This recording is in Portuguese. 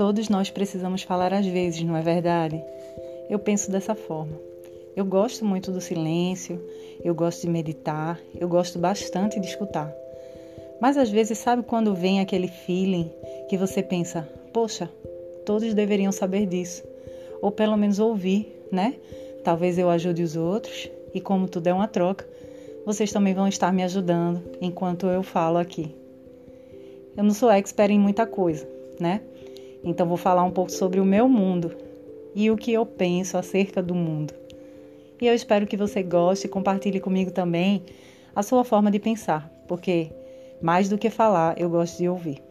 Todos nós precisamos falar às vezes, não é verdade? Eu penso dessa forma. Eu gosto muito do silêncio, eu gosto de meditar, eu gosto bastante de escutar. Mas às vezes, sabe quando vem aquele feeling que você pensa, poxa, todos deveriam saber disso, ou pelo menos ouvir, né? Talvez eu ajude os outros e, como tudo é uma troca, vocês também vão estar me ajudando enquanto eu falo aqui. Eu não sou expert em muita coisa, né? Então vou falar um pouco sobre o meu mundo e o que eu penso acerca do mundo. E eu espero que você goste e compartilhe comigo também a sua forma de pensar, porque mais do que falar, eu gosto de ouvir.